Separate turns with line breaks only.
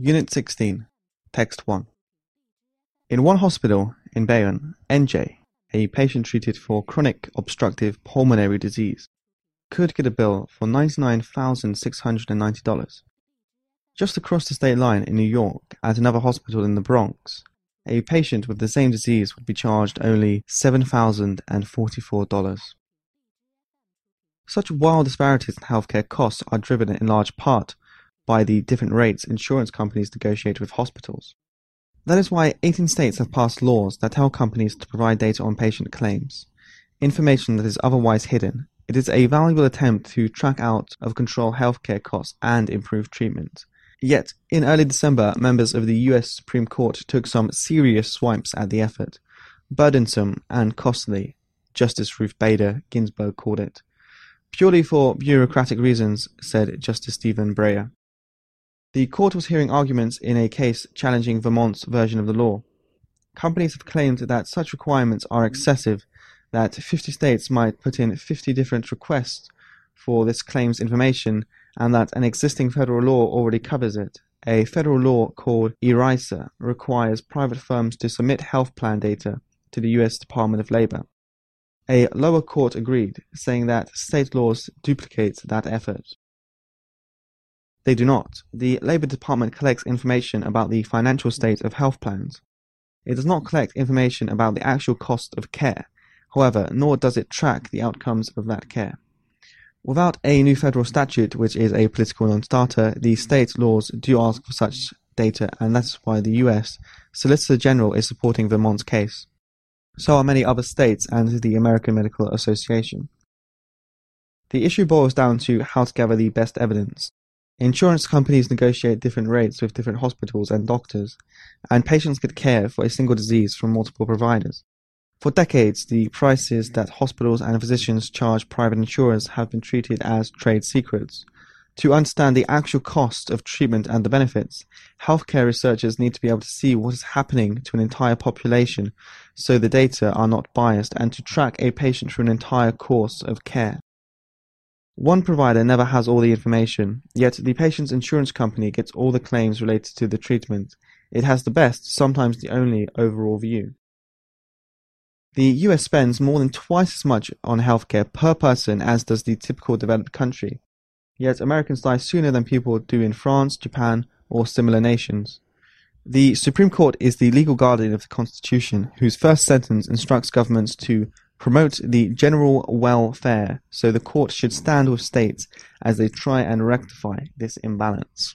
Unit 16, Text 1. In one hospital in Bayonne, NJ, a patient treated for chronic obstructive pulmonary disease could get a bill for $99,690. Just across the state line in New York, at another hospital in the Bronx, a patient with the same disease would be charged only $7,044. Such wild disparities in healthcare costs are driven in large part by the different rates insurance companies negotiate with hospitals. That is why 18 states have passed laws that tell companies to provide data on patient claims, information that is otherwise hidden. It is a valuable attempt to track out of control healthcare costs and improve treatment. Yet, in early December, members of the US Supreme Court took some serious swipes at the effort. Burdensome and costly, Justice Ruth Bader Ginsburg called it. Purely for bureaucratic reasons, said Justice Stephen Breyer. The court was hearing arguments in a case challenging Vermont's version of the law. Companies have claimed that such requirements are excessive, that 50 states might put in 50 different requests for this claims information, and that an existing federal law already covers it. A federal law called ERISA requires private firms to submit health plan data to the U.S. Department of Labor. A lower court agreed, saying that state laws duplicate that effort. They do not. The Labor Department collects information about the financial state of health plans. It does not collect information about the actual cost of care, however, nor does it track the outcomes of that care. Without a new federal statute, which is a political non-starter, the state laws do ask for such data, and that's why the US Solicitor General is supporting Vermont's case. So are many other states and the American Medical Association. The issue boils down to how to gather the best evidence. Insurance companies negotiate different rates with different hospitals and doctors, and patients get care for a single disease from multiple providers. For decades, the prices that hospitals and physicians charge private insurers have been treated as trade secrets. To understand the actual cost of treatment and the benefits, healthcare researchers need to be able to see what is happening to an entire population so the data are not biased and to track a patient through an entire course of care. One provider never has all the information, yet the patient's insurance company gets all the claims related to the treatment. It has the best, sometimes the only, overall view. The US spends more than twice as much on healthcare per person as does the typical developed country. Yet Americans die sooner than people do in France, Japan, or similar nations. The Supreme Court is the legal guardian of the Constitution, whose first sentence instructs governments to promote the general welfare, so the court should stand with states as they try and rectify this imbalance.